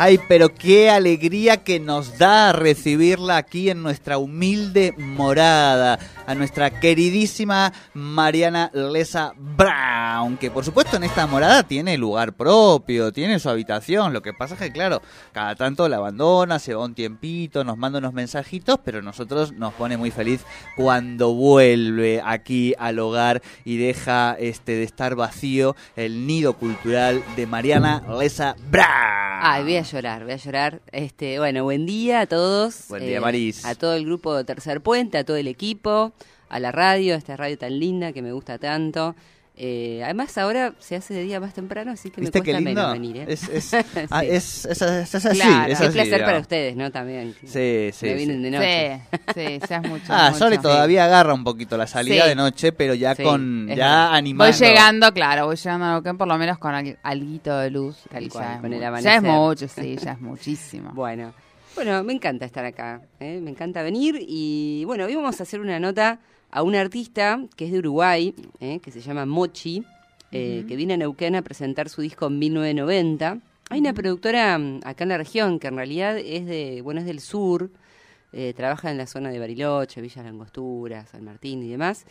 Ay, pero qué alegría que nos da recibirla aquí en nuestra humilde morada, a nuestra queridísima Mariana Lesa Brown, que por supuesto en esta morada tiene lugar propio, tiene su habitación, lo que pasa es que claro, cada tanto la abandona, se va un tiempito, nos manda unos mensajitos, pero nosotros nos pone muy feliz cuando vuelve aquí al hogar y deja este de estar vacío el nido cultural de Mariana Lesa Brown. Ay, voy a llorar, voy a llorar. Este, bueno, buen día a todos. Buen día, eh, Maris. A todo el grupo de Tercer Puente, a todo el equipo, a la radio, a esta radio tan linda que me gusta tanto. Eh, además, ahora se hace de día más temprano, así que me ¿Viste qué cuesta lindo? menos venir. ¿eh? Es, es, Sí. ah, es, es- es- es así, Claro, es así, placer para ustedes, ¿no? También. Sí, sí, Me sí. vienen de noche. Sí, sí, ya es mucho. Ah, mucho. Sole todavía agarra un poquito la salida Sí. de noche, pero ya Sí, con ya verdad. animando. Voy llegando, claro, voy llegando a Neuquén por lo menos con al- alguito de luz. Tal cual, ya con el amanecer. Ya es mucho, sí, ya es muchísimo. Bueno, bueno, me encanta estar acá, ¿eh? me encanta venir y bueno, hoy vamos a hacer una nota a un artista que es de Uruguay, ¿eh? que se llama Mochi, eh, que viene a Neuquén a presentar su disco en 1990. Hay una productora mm, acá en la región que en realidad es de, bueno, es del sur, eh, trabaja en la zona de Bariloche, Villa Langostura, San Martín y demás,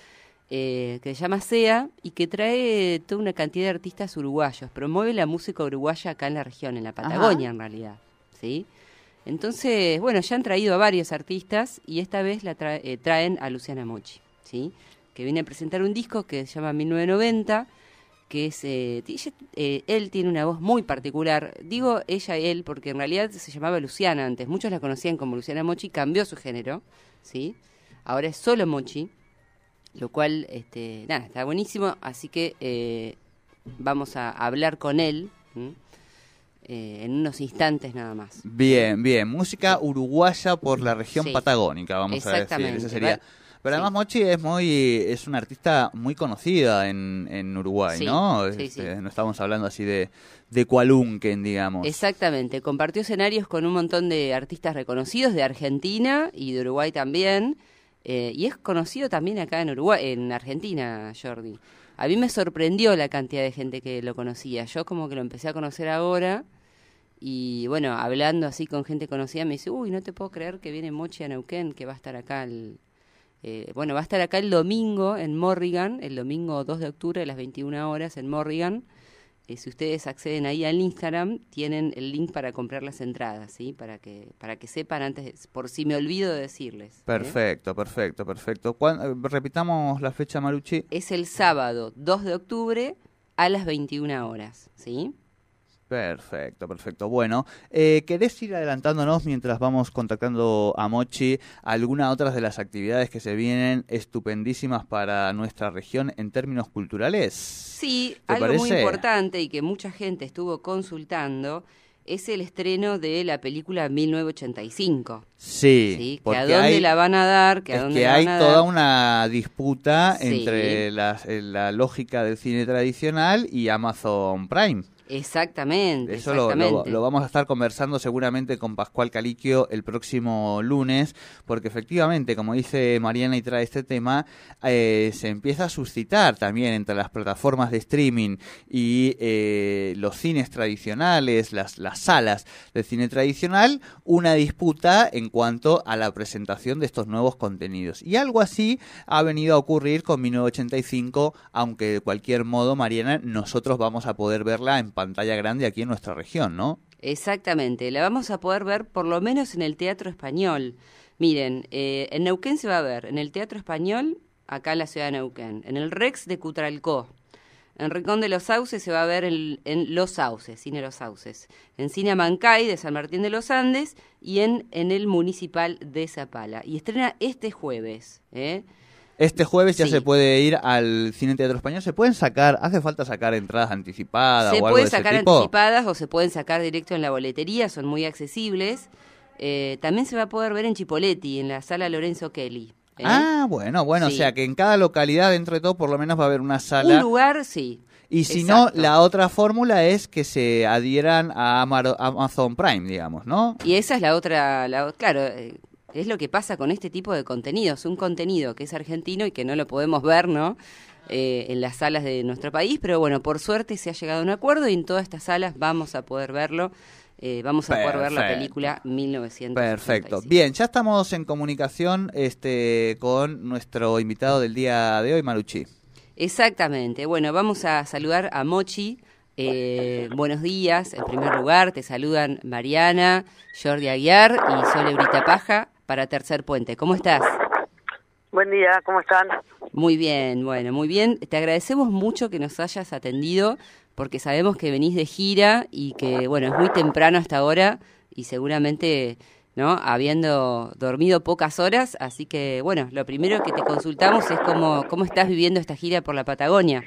eh, que se llama SEA y que trae toda una cantidad de artistas uruguayos, promueve la música uruguaya acá en la región, en la Patagonia en realidad, ¿sí? Entonces, bueno, ya han traído a varios artistas y esta vez la tra- eh, traen a Luciana Mochi, ¿sí? Que viene a presentar un disco que se llama 1990, que es... eh, ella- eh, él tiene una voz muy particular. Digo ella y él porque en realidad se llamaba Luciana antes. Muchos la conocían como Luciana Mochi, cambió su género, ¿sí? Ahora es solo Mochi, lo cual, este, nada, está buenísimo. Así que eh, vamos a hablar con él. Eh, en unos instantes nada más. Bien, bien. Música uruguaya por la región Sí. patagónica, vamos a decir. Ese sería. Pero además Mochi es muy es una artista muy conocida en, en Uruguay, ¿no? Este. No estamos hablando así de de Cualunquen, digamos. Exactamente, compartió escenarios con un montón de artistas reconocidos de Argentina y de Uruguay también. eh, y es conocido también acá en Uruguay, en Argentina, Jordi. A mí me sorprendió la cantidad de gente que lo conocía. Yo como que lo empecé a conocer ahora y bueno, hablando así con gente conocida me dice, uy, no te puedo creer que viene Mochi a Neuquén, que va a estar acá el... eh, bueno, va a estar acá el domingo en Morrigan, el domingo 2 de octubre a las 21 horas en Morrigan. Eh, si ustedes acceden ahí al Instagram, tienen el link para comprar las entradas, ¿sí? Para que, para que sepan antes, por si me olvido de decirles. ¿eh? Perfecto, perfecto, perfecto. ¿Cuán- eh, repitamos la fecha, Maruchi. Es el sábado 2 de octubre a las 21 horas, ¿sí? Perfecto, perfecto. Bueno, eh, ¿querés ir adelantándonos mientras vamos contactando a Mochi algunas otras de las actividades que se vienen estupendísimas para nuestra región en términos culturales? Sí, ¿Te algo muy importante y que mucha gente estuvo consultando es el estreno de la película 1985. Sí, ¿sí? Que a dónde hay, la van a dar, que a es dónde que la hay van a toda dar. una disputa Sí. entre las- eh, la lógica del cine tradicional y Amazon Prime. Exactamente, Eso lo, lo- exactamente. lo vamos a estar conversando seguramente con Pascual Caliquio el próximo lunes, porque efectivamente, como dice Mariana y trae este tema, eh, se empieza a suscitar también entre las plataformas de streaming y eh, los cines tradicionales, las, las salas de cine tradicional, una disputa en cuanto a la presentación de estos nuevos contenidos. Y algo así ha venido a ocurrir con 1985, aunque de cualquier modo, Mariana, nosotros vamos a poder verla en pantalla grande aquí en nuestra región, ¿no? Exactamente, la vamos a poder ver por lo menos en el Teatro Español. Miren, eh, en Neuquén se va a ver en el Teatro Español, acá en la ciudad de Neuquén, en el Rex de Cutralcó, En Rincón de los Sauces se va a ver en, Los Sauces, Cine Los Sauces. En Cine Amancay de San Martín de los Andes y en, en el Municipal de Zapala. Y estrena este jueves. ¿eh? Este jueves ya Sí. se puede ir al Cine Teatro Español. ¿Se pueden sacar, hace falta sacar entradas anticipadas Se o algo pueden de ese sacar tipo? anticipadas o se pueden sacar directo en la boletería, son muy accesibles. Eh, también se va a poder ver en Chipoletti, en la sala Lorenzo Kelly. ¿eh? Ah, bueno, bueno, o sea que en cada localidad, dentro de todo, por lo menos va a haber una Un sala. lugar, sí. Y si Exacto. no, la otra fórmula es que se adhieran a Amazon Prime, digamos, ¿no? Y esa es la otra, la, claro, eh, es lo que pasa con este tipo de contenidos, un contenido que es argentino y que no lo podemos ver, ¿no? Eh, en las salas de nuestro país, pero bueno, por suerte se ha llegado a un acuerdo y en todas estas salas vamos a poder verlo, eh, vamos a poder ver la película 1985. Perfecto. Bien, ya estamos en comunicación este, con nuestro invitado del día de hoy, Maruchi. Exactamente. Bueno, vamos a saludar a Mochi. Eh, buenos días, en primer lugar, te saludan Mariana, Jordi Aguiar y Sole Brita Paja para Tercer Puente. ¿Cómo estás? Buen día, ¿cómo están? Muy bien, bueno, muy bien. Te agradecemos mucho que nos hayas atendido porque sabemos que venís de gira y que, bueno, es muy temprano hasta ahora y seguramente, ¿no? Habiendo dormido pocas horas, así que, bueno, lo primero que te consultamos es cómo, cómo estás viviendo esta gira por la Patagonia.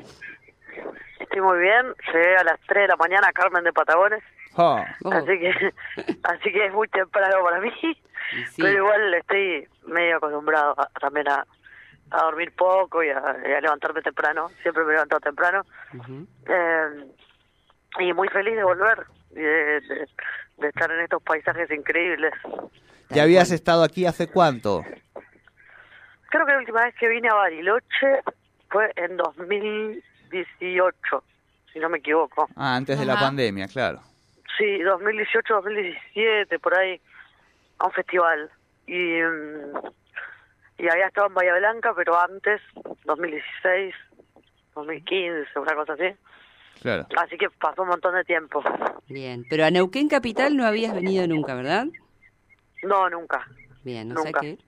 Estoy muy bien, llegué a las 3 de la mañana a Carmen de Patagones, Oh, Oh, así que así que es muy temprano para mí, sí. pero igual estoy medio acostumbrado a- también a, a dormir poco y a, y a levantarme temprano, siempre me levanto temprano, Ujú. eh, y muy feliz de volver y de, de- de estar en estos paisajes increíbles. ¿Ya habías estado aquí hace cuánto? Creo que la última vez que vine a Bariloche fue en 2018, si no me equivoco. Ah, antes de la pandemia, claro. Sí, 2018, 2017, por ahí, a un festival. Y, mm, y había estado en Bahía Blanca, pero antes, 2016, 2015, una cosa así. Claro. Así que pasó un montón de tiempo. Bien, pero a Neuquén Capital no habías venido nunca, ¿verdad? No, nunca. Bien, o sea Nunca. que...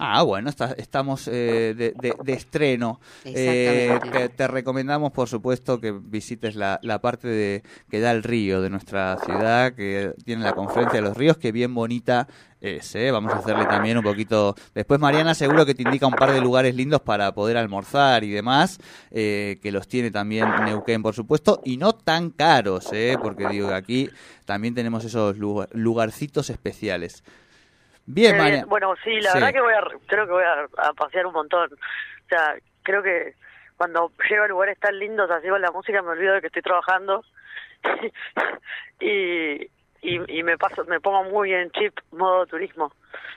Ah, bueno, está- estamos eh, de, de- de estreno. Eh, te, te recomendamos, por supuesto, que visites la, la parte de que da el río de nuestra ciudad, que tiene la conferencia de los ríos, que bien bonita es. ¿eh? Vamos a hacerle también un poquito... Después Mariana seguro que te indica un par de lugares lindos para poder almorzar y demás, eh, que los tiene también Neuquén, por supuesto, y no tan caros, ¿eh? porque digo, aquí también tenemos esos lugar- lugarcitos especiales. Bien, Qué Mariana. Bueno, sí, la Sí. verdad que voy a, creo que voy a, a pasear un montón. O sea, creo que cuando llego a lugares tan lindos así con la música me olvido de que estoy trabajando y, y, y me paso, me pongo muy en chip modo turismo.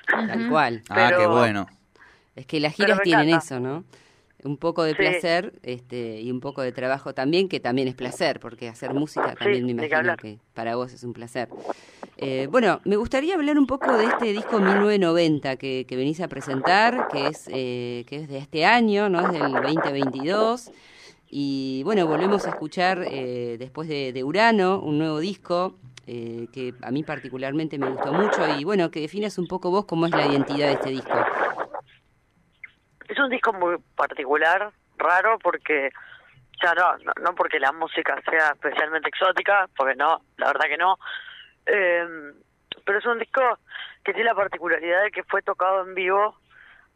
Tal cual. Ah, qué bueno. Es que las giras tienen encanta. eso, ¿no? Un poco de Sí. placer este, y un poco de trabajo también, que también es placer, porque hacer música también me que imagino que para vos es un placer. Eh, bueno, me gustaría hablar un poco de este disco 1990 que, que venís a presentar, que es, eh, que es de este año, ¿no? Es del 2022. Y bueno, volvemos a escuchar eh, después de, de Urano, un nuevo disco eh, que a mí particularmente me gustó mucho. Y bueno, que definas un poco vos cómo es la identidad de este disco. Es un disco muy particular, raro, porque, sea, no, no, no porque la música sea especialmente exótica, porque no, la verdad que no, eh, pero es un disco que tiene la particularidad de que fue tocado en vivo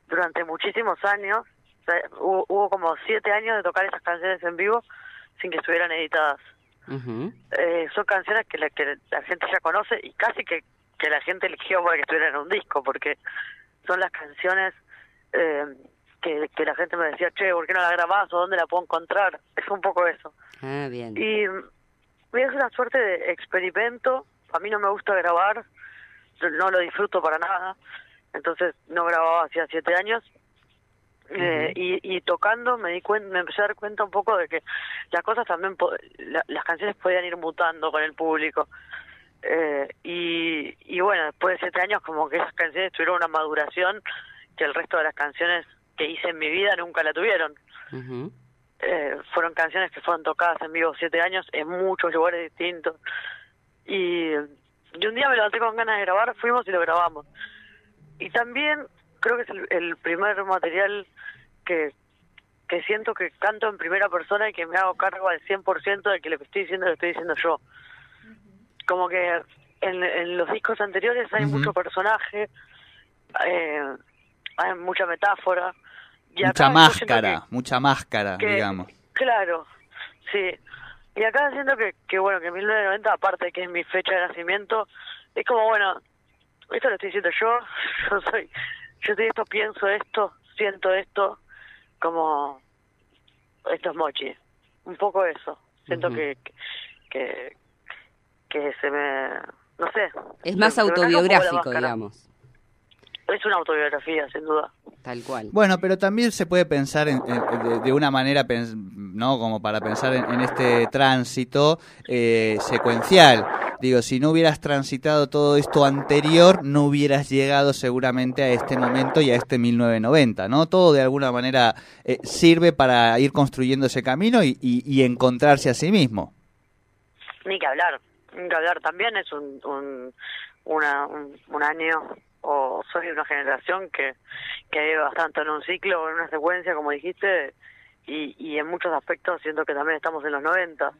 durante muchísimos años, o sea, hubo, hubo como siete años de tocar esas canciones en vivo sin que estuvieran editadas. Ujú. Eh, son canciones que la, que la gente ya conoce y casi que, que la gente eligió para que estuvieran en un disco, porque son las canciones eh, que, que la gente me decía, che, ¿por qué no la grabás o dónde la puedo encontrar? Es un poco eso. Ah, bien. Y, y es una suerte de experimento. A mí no me gusta grabar, no- no lo disfruto para nada. Entonces no grababa hacía siete años. Eh, y, y tocando me di cuenta, me empecé a dar cuenta un poco de que las cosas también, po- la- las canciones podían ir mutando con el público. Eh, y, y bueno, después de siete años como que esas canciones tuvieron una maduración que el resto de las canciones que hice en mi vida nunca la tuvieron. Eh, fueron canciones que fueron tocadas en vivo siete años en muchos lugares distintos. Y, y un día me levanté con ganas de grabar, fuimos y lo grabamos. Y también creo que es el, el primer material que, que siento que canto en primera persona y que me hago cargo al 100% de que lo que estoy diciendo lo estoy diciendo yo. Como que en, en los discos anteriores hay Ujú. mucho personaje, eh, hay mucha metáfora. Y mucha acá máscara, mucha máscara, que- digamos. Claro, sí. Y acá siento que, que bueno, que 1990, aparte de que es mi fecha de nacimiento, es como, bueno, esto lo estoy diciendo yo, yo soy, yo soy esto, pienso esto, siento esto, como, esto es mochi. Un poco eso. Siento que, que, que se me, no sé. Es más autobiográfico, máscara. digamos. Es una autobiografía, sin duda. Tal cual. Bueno, pero también se puede pensar en- en- de, de una manera, pens- ¿no? Como para pensar en, en este tránsito eh, secuencial. Digo, si no hubieras transitado todo esto anterior, no hubieras llegado seguramente a este momento y a este 1990, ¿no? Todo de alguna manera eh, sirve para ir construyendo ese camino y, y- y encontrarse a sí mismo. Ni que hablar, ni que hablar. También es un, un, una, un, un año, o soy de una generación que, que vive bastante en un ciclo, o en una secuencia, como dijiste, y, y en muchos aspectos siento que también estamos en los 90.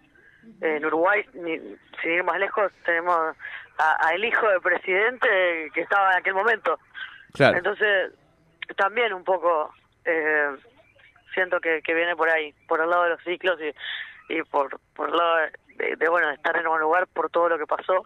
En Uruguay, ni, sin ir más lejos, tenemos a- al hijo del presidente que estaba en aquel momento. Claro. Entonces, también un poco eh, siento que, que viene por ahí, por el lado de los ciclos y, y por, por el lado de, bueno, de estar en un lugar por todo lo que pasó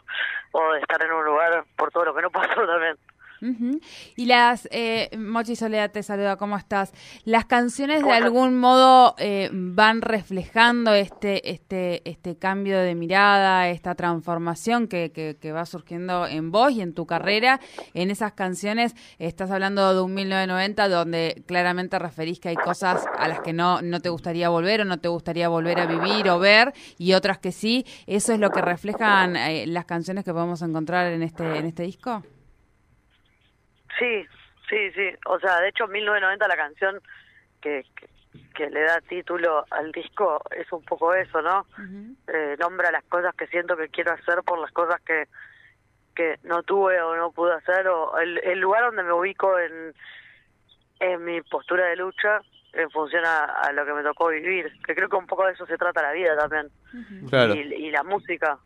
o de estar en un lugar por todo lo que no pasó también. Ujú. Y las, eh, Mochi Soledad te saluda, ¿cómo estás? Las canciones de algún modo eh, van reflejando este, este, este cambio de mirada, esta transformación que, que, que va surgiendo en vos y en tu carrera. En esas canciones estás hablando de un 1990 donde claramente referís que hay cosas a las que no, no te gustaría volver o no te gustaría volver a vivir o ver y otras que sí. ¿Eso es lo que reflejan eh, las canciones que podemos encontrar en este, en este disco? Sí, sí, sí. O sea, de hecho, 1990 la canción que, que, que le da título al disco es un poco eso, ¿no? eh, nombra las cosas que siento que quiero hacer por las cosas que, que no tuve o no pude hacer o el, el lugar donde me ubico en, en mi postura de lucha en función a, a lo que me tocó vivir que creo que un poco de eso se trata la vida también Claro. y, y la música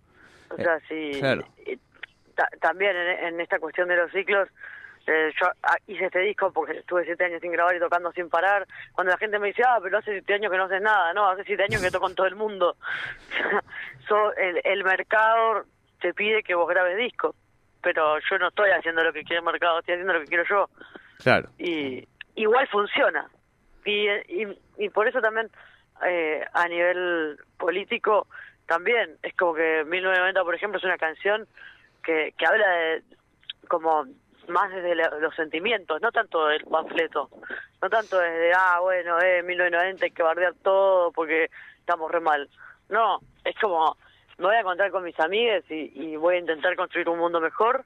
o Eh, sea sí claro. y ta- también en, en esta cuestión de los ciclos eh, yo ah, hice este disco porque estuve siete años sin grabar y tocando sin parar. Cuando la gente me dice, ah, pero hace siete años que no haces nada, no, hace siete años que toco con todo el mundo. so, el, el mercado te pide que vos grabes discos, pero yo no estoy haciendo lo que quiere el mercado, estoy haciendo lo que quiero yo. Claro. Y igual funciona. Y, y, y por eso también eh, a nivel político también es como que 1990 por ejemplo es una canción que, que habla de como más desde la- los sentimientos, no tanto del panfleto, no tanto desde, ah, bueno, eh, 1990 hay que bardear todo porque estamos re mal. No, es como, me voy a encontrar con mis amigues y, y voy a intentar construir un mundo mejor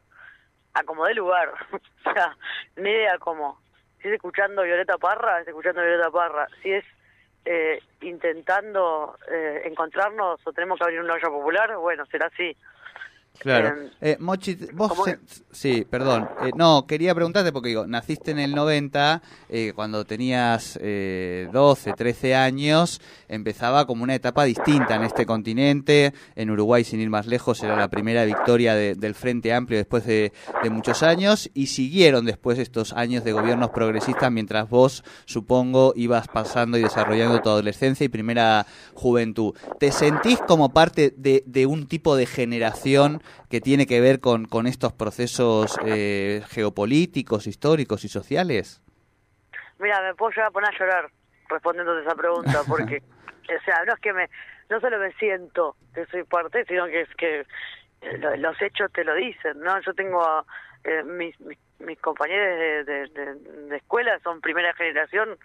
a como de lugar. o sea, ni idea cómo. Si es escuchando Violeta Parra, es escuchando Violeta Parra. Si es eh, intentando eh, encontrarnos o tenemos que abrir una olla popular, bueno, será así. Claro. Eh, Eh, Mochi, vos... ¿cómo se- sí, perdón. Eh, no, quería preguntarte porque digo, naciste en el 90, eh, cuando tenías eh, 12, 13 años, empezaba como una etapa distinta en este continente. En Uruguay, sin ir más lejos, era la primera victoria de- del Frente Amplio después de, de muchos años y siguieron después estos años de gobiernos progresistas mientras vos, supongo, ibas pasando y desarrollando tu adolescencia y primera juventud. ¿Te sentís como parte de, de un tipo de generación que tiene que ver con, con estos procesos eh, geopolíticos, históricos y sociales? Mira, me puedo llegar a poner a llorar respondiéndote esa pregunta, porque, o sea, no es que me, no solo me siento que soy parte, sino que es que eh, lo- los hechos te lo dicen, ¿no? Yo tengo a, eh, mis, mis, mis compañeros de, de, de- de escuela son primera generación,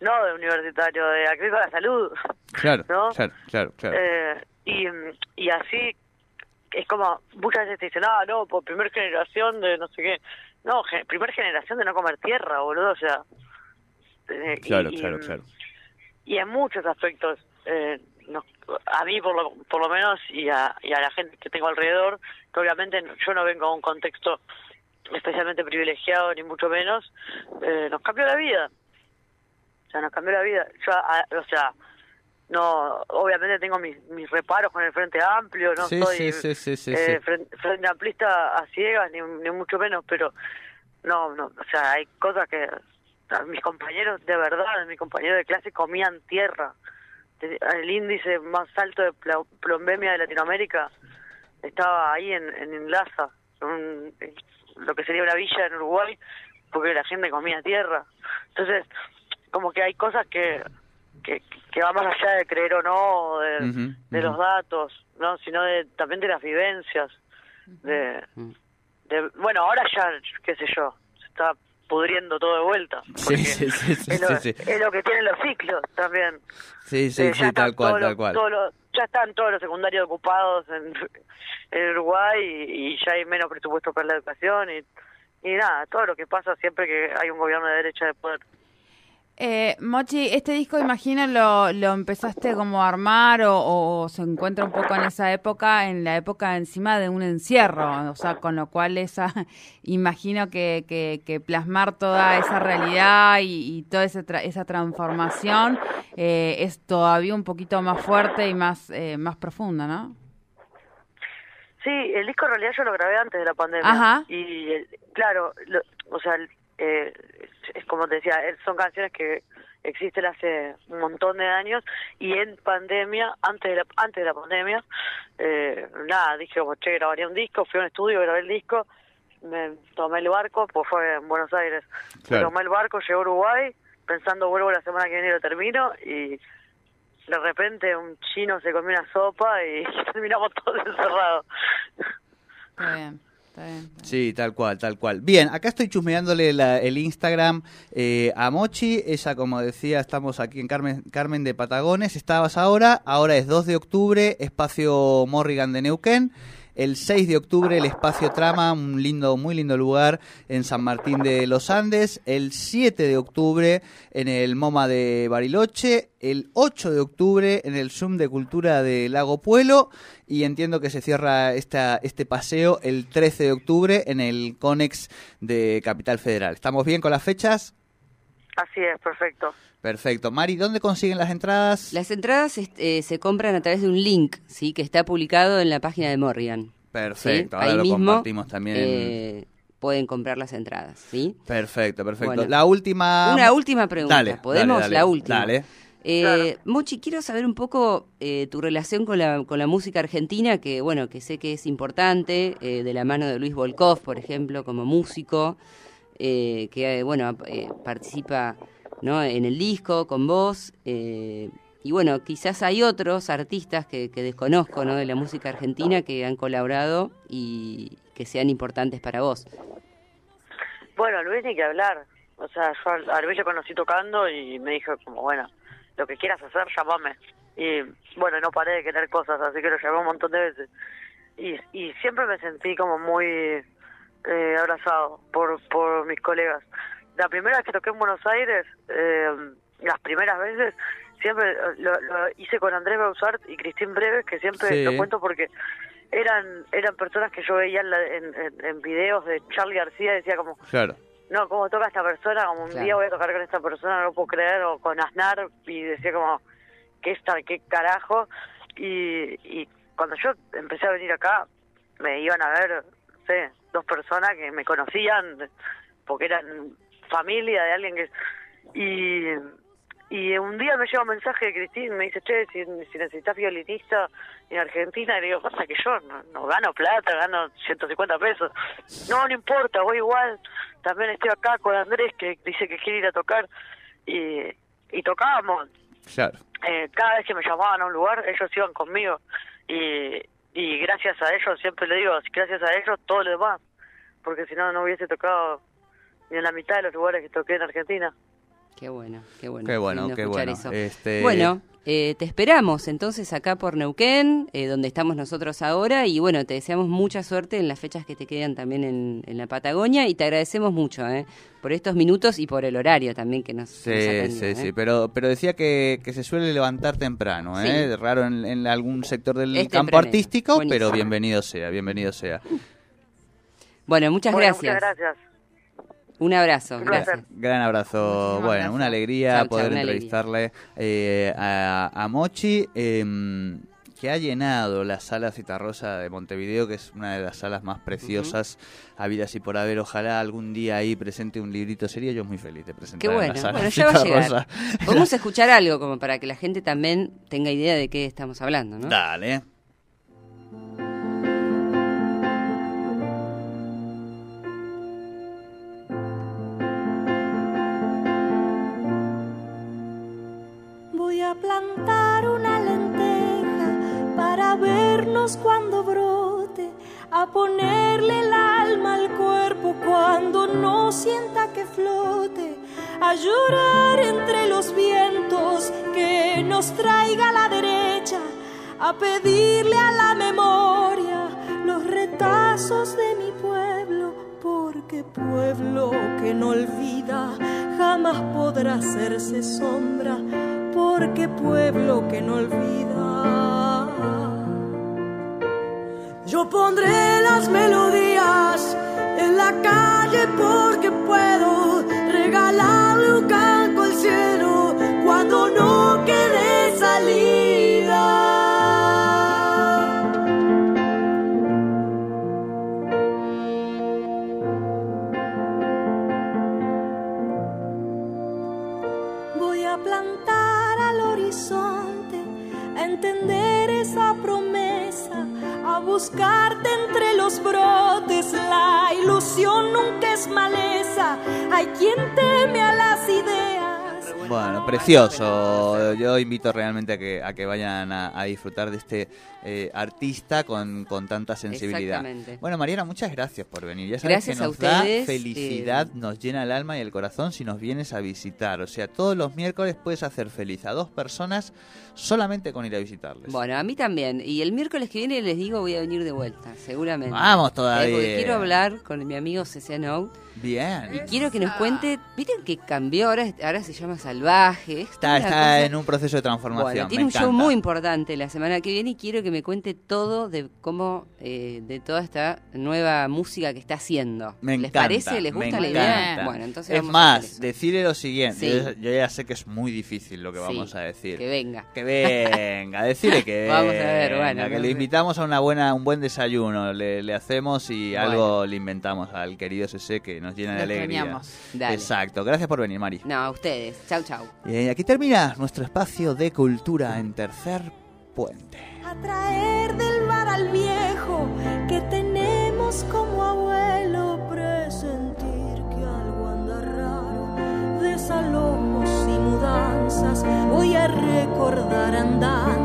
no de universitario, de acceso a la salud, Claro, ¿no? claro, claro, claro. Eh, y, y así es como muchas veces te dicen, ah, no, por primera generación de no sé qué. No, ge- primera generación de no comer tierra, boludo, o sea. eh, Claro, y, claro, claro. Y en muchos aspectos, eh, nos- a mí por lo, por lo menos y a, y a la gente que tengo alrededor, que obviamente no- yo no vengo a un contexto especialmente privilegiado, ni mucho menos, eh, nos cambió la vida. O sea, nos cambió la vida. Yo, a- o sea, no, obviamente tengo mis, mis reparos con el Frente Amplio, no Sí, soy sí, sí, eh. Frente, frente Amplista a ciegas, ni, ni mucho menos, pero no, no, o sea, hay cosas que mis compañeros, de verdad, mis compañeros de clase comían tierra. El índice más alto de plombemia de Latinoamérica estaba ahí en, en un- lo que sería una villa en Uruguay, porque la gente comía tierra. Entonces, como que hay cosas que, que, que van más allá de creer o no, de, los datos, no sino de, también de las vivencias. De, Mm. de, bueno, ahora ya, qué sé yo, se está pudriendo todo de vuelta. Sí, porque sí, sí, sí, es, lo, sí, sí. es lo que tienen los ciclos también. Sí, sí, Eh, sí, tal cual, todos tal los- cual. los- ya están todos los secundarios ocupados en, en Uruguay y, y ya hay menos presupuesto para la educación y, y nada, todo lo que pasa siempre que hay un gobierno de derecha de poder. Eh, Mochi, este disco imagino lo, lo empezaste como a armar o, o se encuentra un poco en esa época, en la época encima de un encierro, o sea, con lo cual esa, imagino que, que, que plasmar toda esa realidad y, y toda esa, tra- esa transformación eh, es todavía un poquito más fuerte y más, eh, más profunda, ¿no? Sí, el disco en realidad yo lo grabé antes de la pandemia. Ajá. Y el- claro, lo- o sea, el- eh, como te decía, eh, son canciones que existen hace un montón de años y en pandemia, antes de la, antes de la pandemia, eh, nada, dije, como, che, grabaría un disco, fui a un estudio, grabé el disco, me tomé el barco, pues fue en Buenos Aires. Claro. tomé el barco, llegué a Uruguay, pensando vuelvo la semana que viene y lo termino y de repente un chino se comió una sopa y terminamos todos encerrados. Está bien, Sí, tal cual, tal cual. Bien, acá estoy chusmeándole la- el Instagram eh, a Mochi. Ella, como decía, estamos aquí en Carmen, Carmen de Patagones. Estabas ahora, ahora es 2 de octubre, espacio Morrigan de Neuquén. El 6 de octubre, el espacio Trama, un lindo, muy lindo lugar en San Martín de los Andes. El 7 de octubre, en el MoMA de Bariloche. El 8 de octubre, en el Zoom de Cultura de Lago Puelo. Y entiendo que se cierra esta, este paseo el 13 de octubre en el Conex de Capital Federal. ¿Estamos bien con las fechas? Así es, perfecto. Perfecto. Mari, ¿dónde consiguen las entradas? Las entradas este, eh, se compran a través de un link, ¿sí? Que está publicado en la página de Morrigan. ¿sí? Perfecto, ahora Ahí lo mismo compartimos también. eh, pueden comprar las entradas, ¿sí? Perfecto, perfecto. Bueno. La última... Una última pregunta. Dale, ¿Podemos? dale, dale, la última. Dale. Eh, Claro. Mochi, quiero saber un poco eh, tu relación con la, con la música argentina, que bueno, que sé que es importante, eh, de la mano de Luis Volkov, por ejemplo, como músico, eh, que eh, bueno, eh, participa ¿no? en el disco con vos. eh, y bueno, quizás hay otros artistas que, que desconozco ¿no? de la música argentina que han colaborado y que sean importantes para vos. Bueno, Luis ni que hablar. O sea, yo a Luis lo conocí tocando y me dijo como, bueno, lo que quieras hacer, llamame. Y bueno, no paré de querer cosas, así que lo llamé un montón de veces. Y, y siempre me sentí como muy eh, abrazado por, por mis colegas. La primera vez que toqué en Buenos Aires, eh, las primeras veces, siempre lo, lo hice con Andrés Bausart y Cristín Breves, que siempre Sí. lo cuento porque eran eran personas que yo veía en, la- en, en- en videos de Charlie García decía como, Claro. no, ¿cómo toca esta persona? Como un Claro. día voy a tocar con esta persona, no lo puedo creer, o con Aznar, y decía como, ¿qué está, qué carajo? Y, y cuando yo empecé a venir acá, me iban a ver, no sé, dos personas que me conocían, porque eran familia de alguien que... Y, y un día me llega un mensaje de Cristín, me dice, che, si, si necesitas violinista en Argentina, y le digo, pasa que yo no, no gano plata, gano 150 pesos. No, no importa, voy igual. También estoy acá con Andrés, que dice que quiere ir a tocar. Y, y tocábamos. Claro. Eh, cada vez que me llamaban a un lugar, ellos iban conmigo. Y, y gracias a ellos, siempre le digo, gracias a ellos, todo lo demás. Porque si no, no hubiese tocado ni en la mitad de los lugares que toqué en Argentina. Qué bueno, qué bueno. Qué bueno, qué escuchar bueno. eso. Este- Bueno, eh, te esperamos entonces acá por Neuquén, eh, donde estamos nosotros ahora, y bueno, te deseamos mucha suerte en las fechas que te quedan también en, en la Patagonia, y te agradecemos mucho eh, por estos minutos y por el horario también que nos, nos Sí, atendió, sí, eh. sí, pero, pero decía que, que se suele levantar temprano, ¿eh? Raro en, en algún sector del Es campo artístico, Buenísimo. pero bienvenido sea, bienvenido sea. Bueno, muchas Bueno, gracias. Muchas gracias. Un abrazo, Un. Gran abrazo. Bueno, una alegría Chau, chau, poder una entrevistarle eh, a, a Mochi, eh, que ha llenado la sala Citarrosa de Montevideo, que es una de las salas más preciosas habidas y por haber. Ojalá algún día ahí presente un librito serio. Yo muy feliz de presentar Qué en bueno, la sala bueno, ya va a llegar. Vamos a escuchar algo como para que la gente también tenga idea de qué estamos hablando, ¿no? Dale. Cuando brote, a ponerle el alma al cuerpo cuando no sienta que flote, a llorar entre los vientos que nos traiga a la derecha, a pedirle a la memoria los retazos de mi pueblo, porque pueblo que no olvida jamás podrá hacerse sombra, porque pueblo que no olvida. Pondré las melodías en la calle porque entre los brotes. La ilusión nunca es maleza. Hay quien teme a las ideas. Bueno, precioso. Yo invito realmente a que, a que vayan a, a disfrutar de este eh, artista con, con tanta sensibilidad. Exactamente. Bueno, Mariana, muchas gracias por venir. Ya sabes Gracias que a nos da ustedes, felicidad, eh, nos llena el alma y el corazón si nos vienes a visitar. O sea, todos los miércoles puedes hacer feliz a dos personas solamente con ir a visitarles. Bueno, a mí también. Y el miércoles que viene les digo voy a venir de vuelta, seguramente. Vamos Eh, todavía. porque quiero hablar con mi amigo CCNO y Bien. quiero que nos cuente, miren que cambió, ahora, ahora se llama Salvaje. es Está, está cosa- en un proceso de transformación. Bueno, me tiene un show muy importante la semana que viene y quiero que me cuente todo de cómo, eh, de toda esta nueva música que está haciendo. Me ¿Les encanta, parece? ¿Les me gusta la encanta. idea? Bueno, entonces es vamos a más, eso. decirle lo siguiente. Sí. Yo, yo ya sé que es muy difícil lo que Sí, vamos a decir. Que venga. Que venga, decirle que venga. Vamos a ver, bueno, que no le invitamos a una buena, un buen desayuno, le, le hacemos y Bueno. algo le inventamos al querido CC que nos llena de alegría. Dale. Exacto, gracias por venir, Mari. No, a ustedes. Chau, chau. Y aquí termina nuestro espacio de cultura en tercer puente. a traer del mar al viejo que tenemos como abuelo, presentir que algo anda raro, desalojos y mudanzas, voy a recordar andando